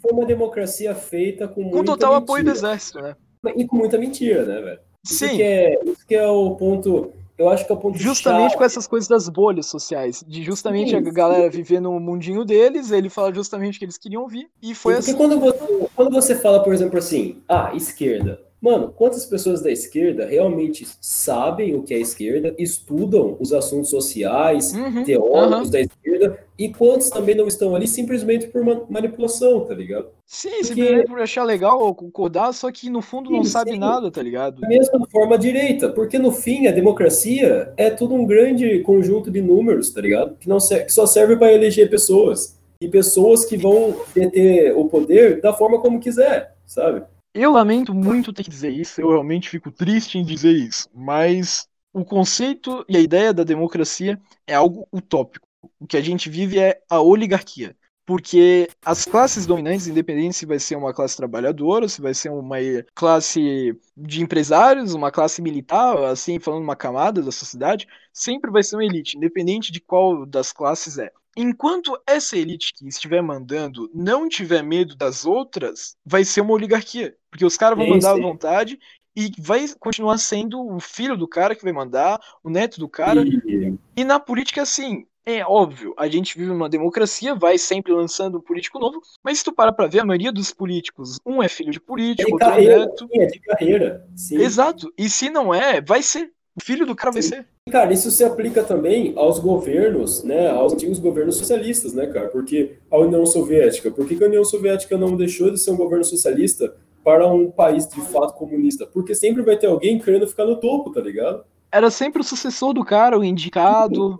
Foi uma democracia feita com, com total mentira. apoio do exército, né? E com muita mentira, né, velho? Sim. Isso que, é, isso que é o ponto. Eu acho que é o ponto Justamente com essas coisas das bolhas sociais. De justamente Sim. a galera viver no mundinho deles, ele fala justamente o que eles queriam ouvir. E foi Porque assim. Quando você, quando você fala, por exemplo, assim, ah, esquerda. Mano, quantas pessoas da esquerda realmente sabem o que é esquerda, estudam os assuntos sociais, uhum, teóricos uhum. da esquerda, e quantos também não estão ali simplesmente por manipulação, tá ligado? Sim, Porque... simplesmente por achar legal ou concordar, só que no fundo não sim, sabe sim. nada, tá ligado? Da mesma forma a direita, porque no fim a democracia é tudo um grande conjunto de números, tá ligado? Que, não que só serve para eleger pessoas. E pessoas que vão ter o poder da forma como quiser, sabe? Eu lamento muito ter que dizer isso, eu realmente fico triste em dizer isso, mas o conceito e a ideia da democracia é algo utópico. O que a gente vive é a oligarquia. Porque as classes dominantes, independente se vai ser uma classe trabalhadora, se vai ser uma classe de empresários, uma classe militar, assim, falando uma camada da sociedade, sempre vai ser uma elite, independente de qual das classes é. Enquanto essa elite que estiver mandando não tiver medo das outras, vai ser uma oligarquia. Porque os caras vão mandar à vontade e vai continuar sendo o filho do cara que vai mandar, o neto do cara. E, e na política, assim, é óbvio, a gente vive numa democracia, vai sempre lançando um político novo, mas se tu para pra ver, a maioria dos políticos, um é filho de político, é outro é carreira, é neto. É de carreira. Sim. Exato. E se não é, vai ser. O filho do cara vai ser. Cara, isso se aplica também aos governos, né, aos antigos governos socialistas, né, cara? Porque a União Soviética, por que, que a União Soviética não deixou de ser um governo socialista para um país de fato comunista? Porque sempre vai ter alguém querendo ficar no topo, tá ligado? Era sempre o sucessor do cara, o indicado.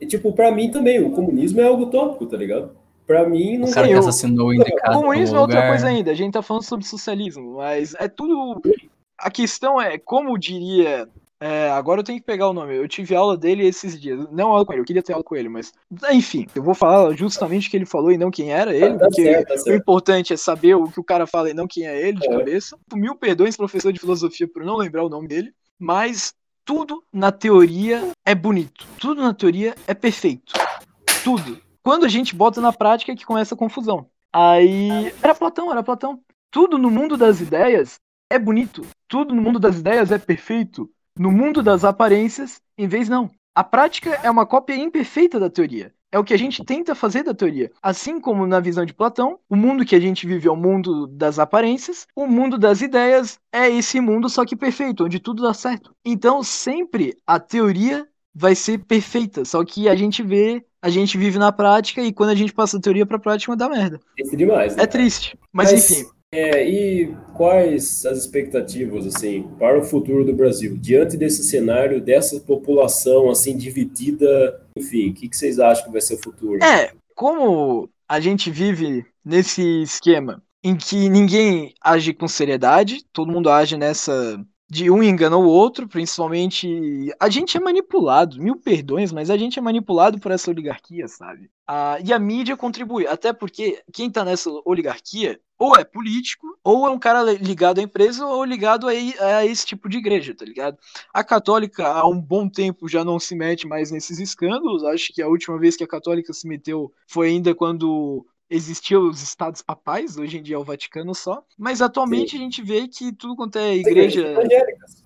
E, tipo, pra mim também, o comunismo é algo tópico, tá ligado? Pra mim, não o cara que assassinou o indicado. O comunismo é outra coisa ainda, a gente tá falando sobre socialismo, mas é tudo. A questão é, como diria é, agora eu tenho que pegar o nome. Eu tive aula dele esses dias. Não aula com ele, eu queria ter aula com ele, mas. Enfim, eu vou falar justamente o que ele falou e não quem era ele, tá porque certo, tá certo. o importante é saber o que o cara fala e não quem é ele de é. cabeça. Mil perdões, professor de filosofia, por não lembrar o nome dele. Mas tudo na teoria é bonito. Tudo na teoria é perfeito. Tudo. Quando a gente bota na prática é que começa a confusão. Aí. Era Platão, era Platão. Tudo no mundo das ideias é bonito. Tudo no mundo das ideias é perfeito no mundo das aparências, em vez não. A prática é uma cópia imperfeita da teoria. É o que a gente tenta fazer da teoria. Assim como na visão de Platão, o mundo que a gente vive é o mundo das aparências, o mundo das ideias é esse mundo só que perfeito, onde tudo dá certo. Então, sempre a teoria vai ser perfeita, só que a gente vê, a gente vive na prática e quando a gente passa a teoria para a prática dá merda. É demais. Né? É triste, mas, mas enfim. É, e quais as expectativas assim para o futuro do Brasil diante desse cenário dessa população assim dividida, enfim, o que, que vocês acham que vai ser o futuro? É, como a gente vive nesse esquema em que ninguém age com seriedade, todo mundo age nessa de um engana o outro, principalmente. A gente é manipulado, mil perdões, mas a gente é manipulado por essa oligarquia, sabe? Ah, e a mídia contribui, até porque quem tá nessa oligarquia ou é político, ou é um cara ligado à empresa, ou ligado a, a, esse tipo de igreja, tá ligado? A católica há um bom tempo já não se mete mais nesses escândalos. Acho que a última vez que a católica se meteu foi ainda quando existiam os estados papais, hoje em dia é o Vaticano só, mas atualmente Sim. a gente vê que tudo quanto é igreja.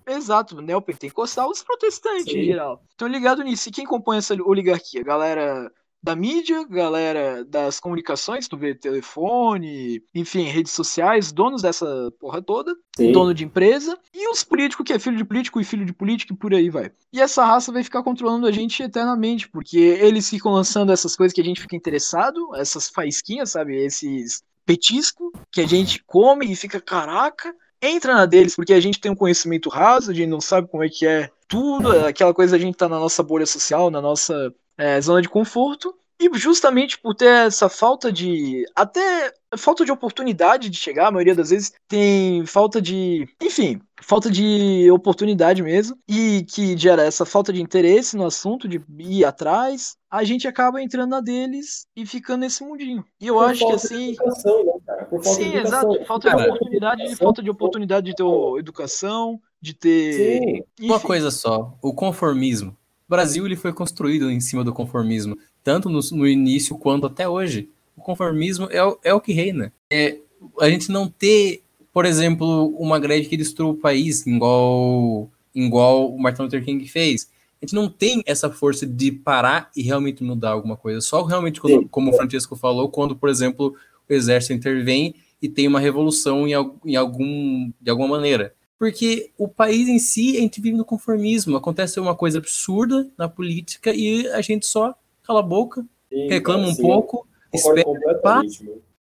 Exato, neopentecostal, os protestantes Sim. em geral. Então ligado nisso. E quem compõe essa oligarquia? Galera da mídia, galera das comunicações, tu vê telefone, enfim, redes sociais, donos dessa porra toda, Sim. dono de empresa, e os políticos que é filho de político e filho de político e por aí vai. E essa raça vai ficar controlando a gente eternamente, porque eles ficam lançando essas coisas que a gente fica interessado, essas faísquinhas, sabe, esses petisco que a gente come e fica, caraca, entra na deles, porque a gente tem um conhecimento raso, a gente não sabe como é que é tudo, aquela coisa a gente tá na nossa bolha social, na nossa é, zona de conforto. E justamente por ter essa falta de. Até falta de oportunidade de chegar, a maioria das vezes tem falta de. Enfim, falta de oportunidade mesmo. E que gera essa falta de interesse no assunto, de ir atrás. A gente acaba entrando na deles e ficando nesse mundinho. E eu por acho que assim. Educação, né, cara? Por falta Sim, de exato. Falta cara, de oportunidade, falta de oportunidade de ter educação, de ter. Sim. Uma coisa só, o conformismo Brasil ele foi construído em cima do conformismo, tanto no, no início quanto até hoje. O conformismo é, o, é o que reina. É, a gente não ter, por exemplo, uma greve que destrua o país, igual, igual o Martin Luther King fez. A gente não tem essa força de parar e realmente mudar alguma coisa. Só realmente, quando, como o Francisco falou, quando, por exemplo, o exército intervém e tem uma revolução em, em algum, de alguma maneira. Porque o país em si, a gente vive no conformismo. Acontece uma coisa absurda na política e a gente só cala a boca, sim, reclama um pouco, espera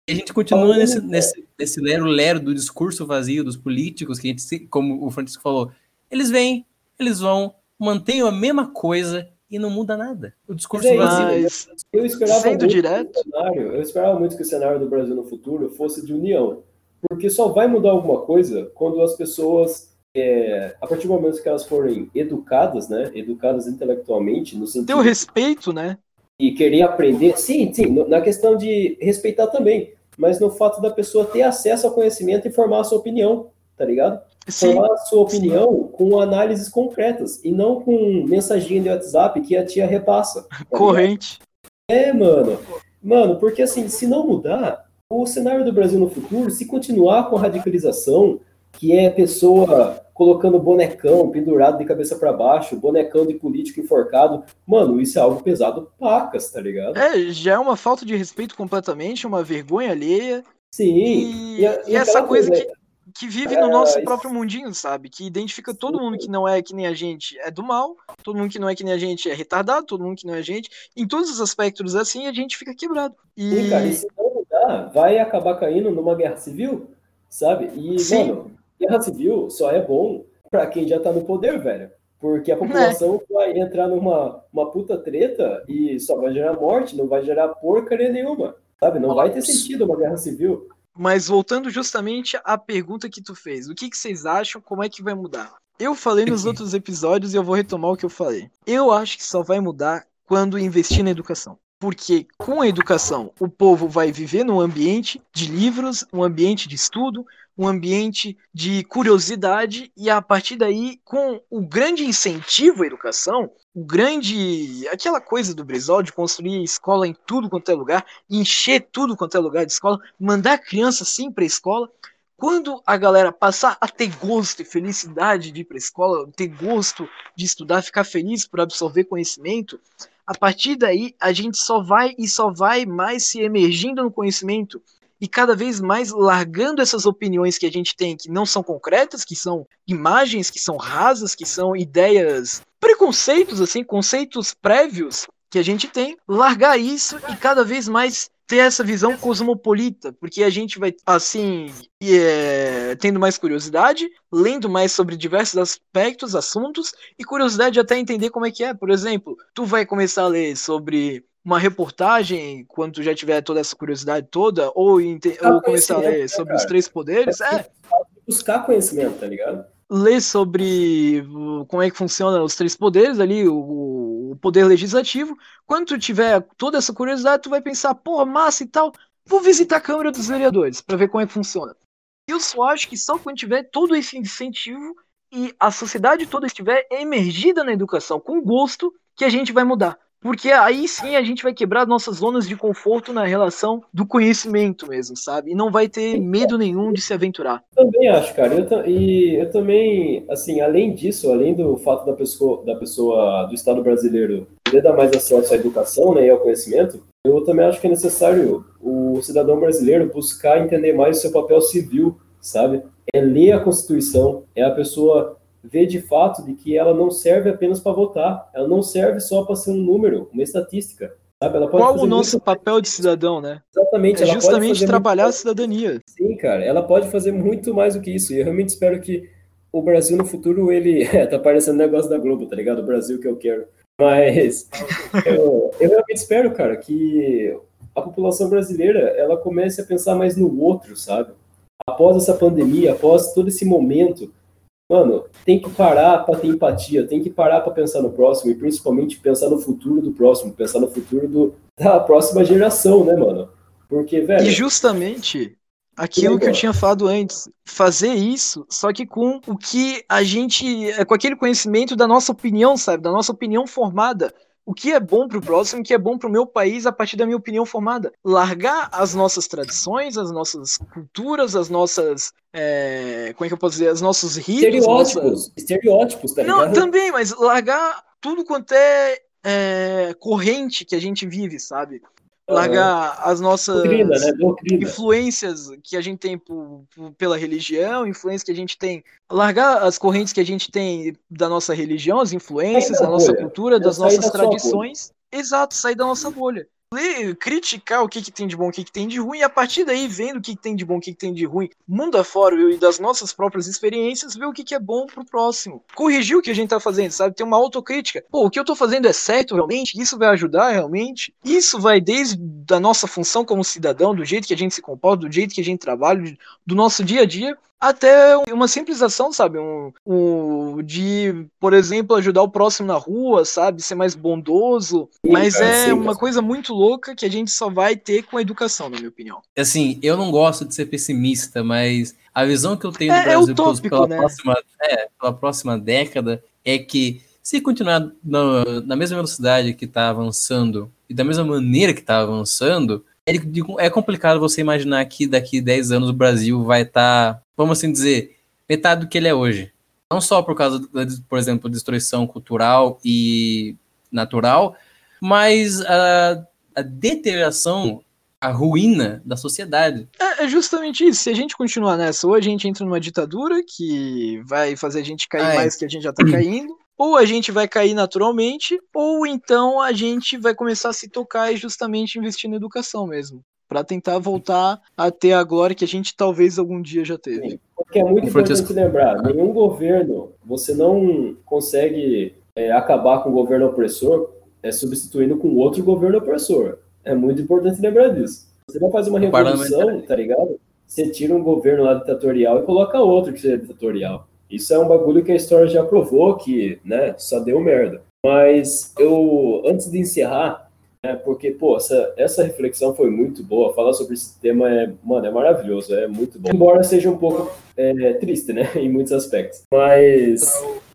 e a gente continua nesse, nesse, nesse lero-lero do discurso vazio dos políticos, que a gente, como o Francisco falou, eles vêm, eles vão, mantêm a mesma coisa e não muda nada. O discurso é, vazio. Eu esperava, muito direto. Cenário, eu esperava muito que o cenário do Brasil no futuro fosse de união porque só vai mudar alguma coisa quando as pessoas, é, a partir do momento que elas forem educadas, né, educadas intelectualmente, no sentido... Ter o respeito, né? E querer aprender, sim, sim, na questão de respeitar também, mas no fato da pessoa ter acesso ao conhecimento e formar a sua opinião, tá ligado? Sim. Formar a sua opinião sim. com análises concretas e não com mensaginha de WhatsApp que a tia repassa. Tá Corrente. É, mano. Mano, porque assim, se não mudar, o cenário do Brasil no futuro, se continuar com a radicalização, que é pessoa colocando bonecão pendurado de cabeça para baixo, bonecão de político enforcado, mano, isso é algo pesado pacas, tá ligado? É, já é uma falta de respeito completamente, uma vergonha alheia. Sim. E, e, a, e essa coisa, coisa que, que vive no nosso é, próprio mundinho, sabe? Que identifica todo mundo que não é que nem a gente é do mal, todo mundo que não é que nem a gente é retardado, todo mundo que não é a gente. Em todos os aspectos assim, a gente fica quebrado. E, Sim, cara, e se não vai acabar caindo numa guerra civil, sabe? E, Sim. mano, guerra civil só é bom para quem já tá no poder, velho. Porque a população é. vai entrar numa uma puta treta e só vai gerar morte, não vai gerar porcaria nenhuma, sabe? Não vai ter sentido uma guerra civil. Mas voltando justamente à pergunta que tu fez, o que, que vocês acham, como é que vai mudar? Eu falei nos <laughs> outros episódios e eu vou retomar o que eu falei. Eu acho que só vai mudar quando investir na educação porque com a educação o povo vai viver num ambiente de livros, um ambiente de estudo, um ambiente de curiosidade e a partir daí com o grande incentivo à educação, o grande aquela coisa do Brizola de construir escola em tudo quanto é lugar, encher tudo quanto é lugar de escola, mandar a criança sim para a escola, quando a galera passar a ter gosto e felicidade de ir para a escola, ter gosto de estudar, ficar feliz por absorver conhecimento, a partir daí a gente só vai e só vai mais se emergindo no conhecimento e cada vez mais largando essas opiniões que a gente tem que não são concretas, que são imagens, que são rasas, que são ideias, preconceitos assim, conceitos prévios que a gente tem, largar isso e cada vez mais ter essa visão cosmopolita, porque a gente vai, assim, é, tendo mais curiosidade, lendo mais sobre diversos aspectos, assuntos, e curiosidade até entender como é que é. Por exemplo, tu vai começar a ler sobre uma reportagem quando tu já tiver toda essa curiosidade toda, ou, ou começar a ler né, sobre os três poderes. É. Buscar conhecimento, tá ligado? Ler sobre como é que funciona os três poderes ali, o, o poder legislativo. Quando tu tiver toda essa curiosidade, tu vai pensar, pô, massa e tal, vou visitar a Câmara dos Vereadores para ver como é que funciona. Eu só acho que só quando tiver todo esse incentivo e a sociedade toda estiver emergida na educação com gosto que a gente vai mudar. Porque aí sim a gente vai quebrar nossas zonas de conforto na relação do conhecimento mesmo, sabe? E não vai ter medo nenhum de se aventurar. Também acho, cara. Eu e eu também, assim, além disso, além do fato da pessoa, da pessoa do Estado brasileiro poder dar mais acesso à educação né, e ao conhecimento, eu também acho que é necessário o cidadão brasileiro buscar entender mais o seu papel civil, sabe? É ler a Constituição, é a pessoa vê de fato de que ela não serve apenas para votar, ela não serve só para ser um número, uma estatística. Sabe? Ela pode Qual o nosso muito... papel de cidadão, né? Exatamente. É justamente trabalhar muito... a cidadania. Sim, cara. Ela pode fazer muito mais do que isso. E eu realmente espero que o Brasil no futuro, ele... <laughs> Tá parecendo negócio da Globo, tá ligado? O Brasil que eu quero. Mas <laughs> eu, eu realmente espero, cara, que a população brasileira, ela comece a pensar mais no outro, sabe? Após essa pandemia, após todo esse momento Mano, tem que parar para ter empatia, tem que parar para pensar no próximo e principalmente pensar no futuro do próximo, pensar no futuro do, da próxima geração, né, mano? Porque, velho. E justamente aquilo que eu tinha falado antes, fazer isso, só que com o que a gente, com aquele conhecimento da nossa opinião, sabe, da nossa opinião formada o que é bom para o próximo, o que é bom para o meu país a partir da minha opinião formada. Largar as nossas tradições, as nossas culturas, as nossas. É, como é que eu posso dizer? Os nossos ritos. Estereótipos. Nossa... Estereótipos, tá ligado? Não, também, mas largar tudo quanto é, é corrente que a gente vive, sabe? Largar as nossas Doutrina, né? influências que a gente tem por, por, pela religião, influências que a gente tem, largar as correntes que a gente tem da nossa religião, as influências, da nossa cultura, das nossas tradições. Exato, sair da nossa bolha ler, criticar o que, que tem de bom, o que, que tem de ruim, e a partir daí, vendo o que, que tem de bom, o que, que tem de ruim, mundo afora e das nossas próprias experiências, ver o que, que é bom pro próximo. Corrigir o que a gente tá fazendo, sabe? Ter uma autocrítica. Pô, o que eu tô fazendo é certo realmente? Isso vai ajudar realmente? Isso vai desde a nossa função como cidadão, do jeito que a gente se comporta, do jeito que a gente trabalha, do nosso dia a dia, até uma simples ação, sabe? Um, um, de, por exemplo, ajudar o próximo na rua, sabe? Ser mais bondoso. Sim, mas cara, é sim, uma coisa muito louca que a gente só vai ter com a educação, na minha opinião. Assim, eu não gosto de ser pessimista, mas a visão que eu tenho do é, é Brasil é utópico, pela, né? próxima, é, pela próxima década é que se continuar na, na mesma velocidade que está avançando e da mesma maneira que está avançando, é, é complicado você imaginar que daqui 10 anos o Brasil vai estar, tá, vamos assim dizer, metade do que ele é hoje. Não só por causa, da, por exemplo, destruição cultural e natural, mas a, a deterioração, a ruína da sociedade. É, é, justamente isso. Se a gente continuar nessa, ou a gente entra numa ditadura que vai fazer a gente cair mais que a gente já tá caindo, <clears throat> ou a gente vai cair naturalmente, ou então a gente vai começar a se tocar e justamente investir na educação mesmo. Para tentar voltar a ter a glória que a gente talvez algum dia já teve. Sim, porque é muito importante lembrar: nenhum governo, você não consegue é, acabar com o governo opressor é, substituindo com outro governo opressor. É muito importante lembrar disso. Você vai fazer uma revolução, tá ligado? Você tira um governo lá ditatorial e coloca outro que seja ditatorial. Isso é um bagulho que a história já provou que, né, só deu merda. Mas eu, antes de encerrar, né, porque, pô, essa, essa reflexão foi muito boa, falar sobre esse tema é, mano, é maravilhoso, é muito bom. Embora seja um pouco é, triste, né, <laughs> em muitos aspectos. Mas,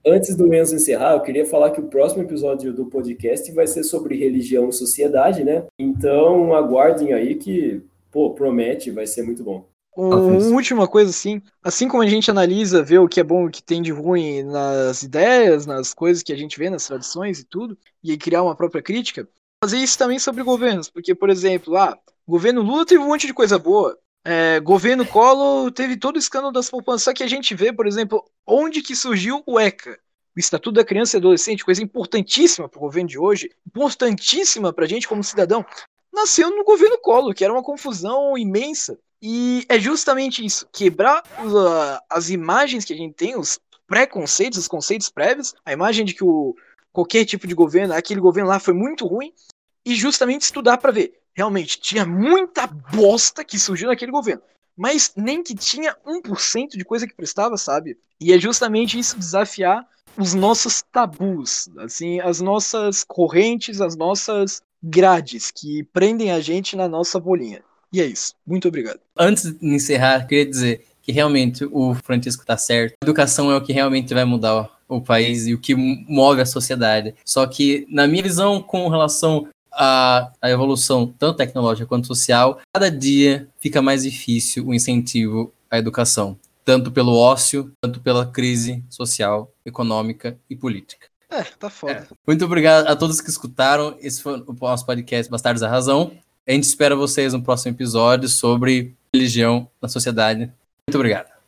antes do Enzo encerrar, eu queria falar que o próximo episódio do podcast vai ser sobre religião e sociedade, né? Então, aguardem aí que, pô, promete, vai ser muito bom. Uma última coisa assim, assim como a gente analisa, vê o que é bom, o que tem de ruim nas ideias, nas coisas que a gente vê, nas tradições e tudo, e criar uma própria crítica, fazer isso também sobre governos, porque, por exemplo, ah, governo Lula teve um monte de coisa boa, é, governo Collor teve todo o escândalo das poupanças, só que a gente vê, por exemplo, onde que surgiu o ECA, o Estatuto da Criança e Adolescente, coisa importantíssima para o governo de hoje, importantíssima para a gente como cidadão, nasceu no governo Collor, que era uma confusão imensa. E é justamente isso, quebrar as imagens que a gente tem, os preconceitos, os conceitos prévios, a imagem de que o, qualquer tipo de governo, aquele governo lá foi muito ruim, e justamente estudar para ver. Realmente, tinha muita bosta que surgiu naquele governo. Mas nem que tinha 1% de coisa que prestava, sabe? E é justamente isso desafiar os nossos tabus, assim, as nossas correntes, as nossas grades que prendem a gente na nossa bolinha. E é isso. Muito obrigado. Antes de encerrar, queria dizer que realmente o Francisco está certo. A educação é o que realmente vai mudar o país e o que move a sociedade. Só que, na minha visão, com relação à, à evolução tanto tecnológica quanto social, cada dia fica mais difícil o incentivo à educação, tanto pelo ócio, quanto pela crise social, econômica e política. É, tá foda. É. Muito obrigado a todos que escutaram. Esse foi o nosso podcast Bastardos da Razão. A gente espera vocês no próximo episódio sobre religião na sociedade. Muito obrigado.